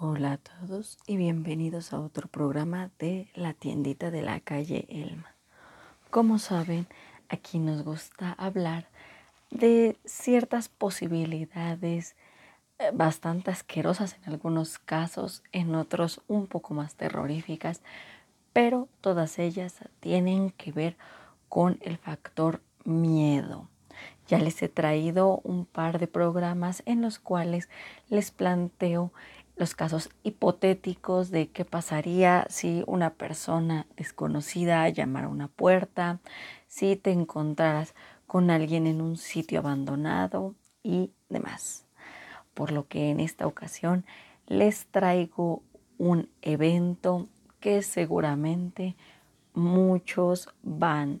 Hola a todos y bienvenidos a otro programa de La tiendita de la calle Elma. Como saben, aquí nos gusta hablar de ciertas posibilidades eh, bastante asquerosas en algunos casos, en otros un poco más terroríficas, pero todas ellas tienen que ver con el factor miedo. Ya les he traído un par de programas en los cuales les planteo los casos hipotéticos de qué pasaría si una persona desconocida llamara a una puerta, si te encontraras con alguien en un sitio abandonado y demás. Por lo que en esta ocasión les traigo un evento que seguramente muchos van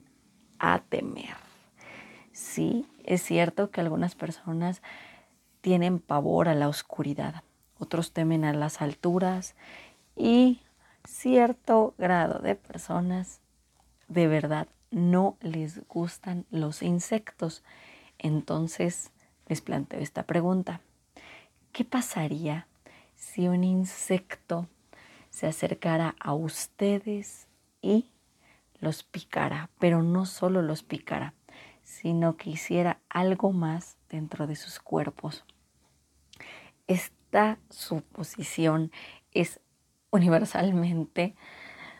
a temer. Sí, es cierto que algunas personas tienen pavor a la oscuridad otros temen a las alturas y cierto grado de personas de verdad no les gustan los insectos. Entonces les planteo esta pregunta. ¿Qué pasaría si un insecto se acercara a ustedes y los picara? Pero no solo los picara, sino que hiciera algo más dentro de sus cuerpos. Esta suposición es universalmente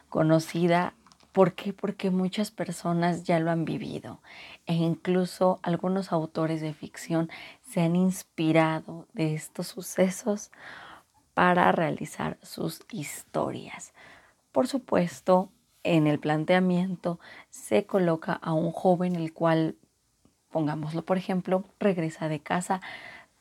conocida. ¿Por qué? Porque muchas personas ya lo han vivido e incluso algunos autores de ficción se han inspirado de estos sucesos para realizar sus historias. Por supuesto, en el planteamiento se coloca a un joven el cual, pongámoslo por ejemplo, regresa de casa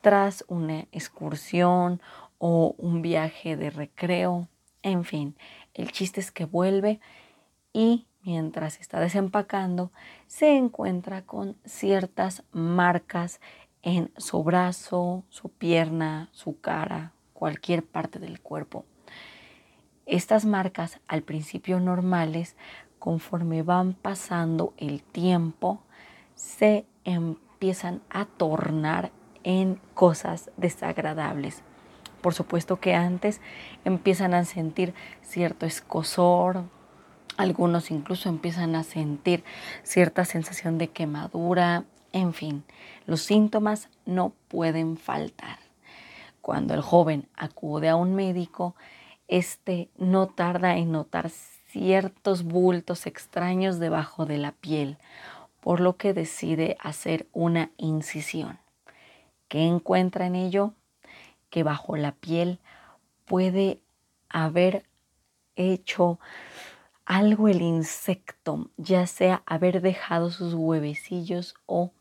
tras una excursión o un viaje de recreo. En fin, el chiste es que vuelve y mientras está desempacando se encuentra con ciertas marcas en su brazo, su pierna, su cara, cualquier parte del cuerpo. Estas marcas al principio normales, conforme van pasando el tiempo, se empiezan a tornar en cosas desagradables. Por supuesto que antes empiezan a sentir cierto escosor, algunos incluso empiezan a sentir cierta sensación de quemadura, en fin, los síntomas no pueden faltar. Cuando el joven acude a un médico, este no tarda en notar ciertos bultos extraños debajo de la piel, por lo que decide hacer una incisión. ¿Qué encuentra en ello? Que bajo la piel puede haber hecho algo el insecto, ya sea haber dejado sus huevecillos o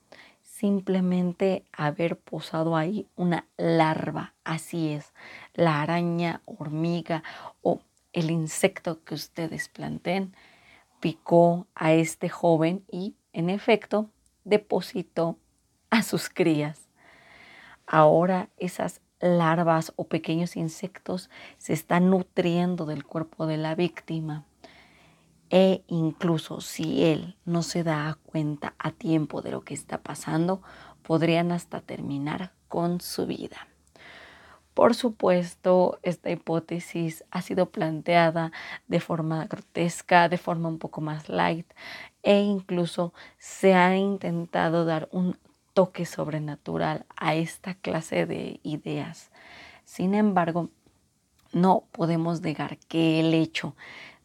simplemente haber posado ahí una larva. Así es, la araña, hormiga o el insecto que ustedes planteen picó a este joven y en efecto depositó a sus crías. Ahora esas larvas o pequeños insectos se están nutriendo del cuerpo de la víctima e incluso si él no se da cuenta a tiempo de lo que está pasando, podrían hasta terminar con su vida. Por supuesto, esta hipótesis ha sido planteada de forma grotesca, de forma un poco más light e incluso se ha intentado dar un toque sobrenatural a esta clase de ideas. Sin embargo, no podemos negar que el hecho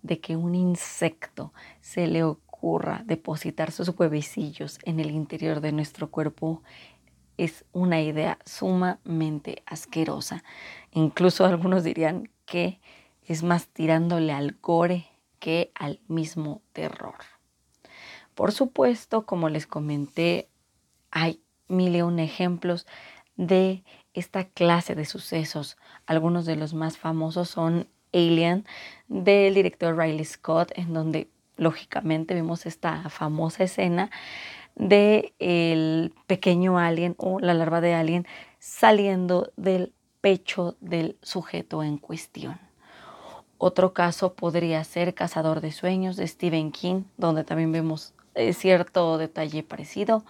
de que un insecto se le ocurra depositar sus huevecillos en el interior de nuestro cuerpo es una idea sumamente asquerosa. Incluso algunos dirían que es más tirándole al gore que al mismo terror. Por supuesto, como les comenté, hay mil un ejemplos de esta clase de sucesos. Algunos de los más famosos son Alien del director Riley Scott, en donde lógicamente vimos esta famosa escena de el pequeño alien o la larva de alien saliendo del pecho del sujeto en cuestión. Otro caso podría ser Cazador de Sueños de Stephen King, donde también vemos eh, cierto detalle parecido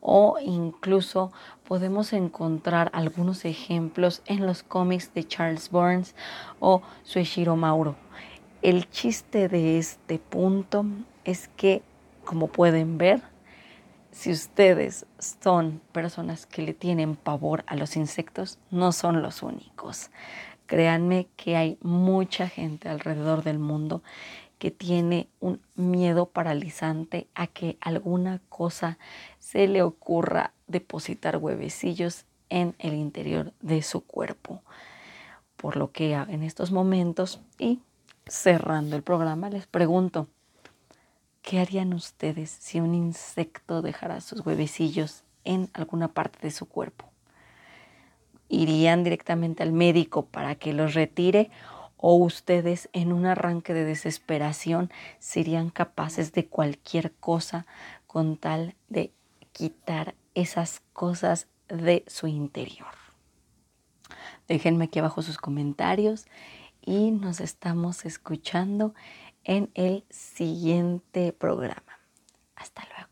o incluso podemos encontrar algunos ejemplos en los cómics de Charles Burns o Sueshiro Mauro. El chiste de este punto es que, como pueden ver, si ustedes son personas que le tienen pavor a los insectos, no son los únicos. Créanme que hay mucha gente alrededor del mundo que tiene un miedo paralizante a que alguna cosa se le ocurra depositar huevecillos en el interior de su cuerpo. Por lo que en estos momentos y cerrando el programa les pregunto, ¿qué harían ustedes si un insecto dejara sus huevecillos en alguna parte de su cuerpo? ¿Irían directamente al médico para que los retire o ustedes en un arranque de desesperación serían capaces de cualquier cosa con tal de quitar esas cosas de su interior. Déjenme aquí abajo sus comentarios y nos estamos escuchando en el siguiente programa. Hasta luego.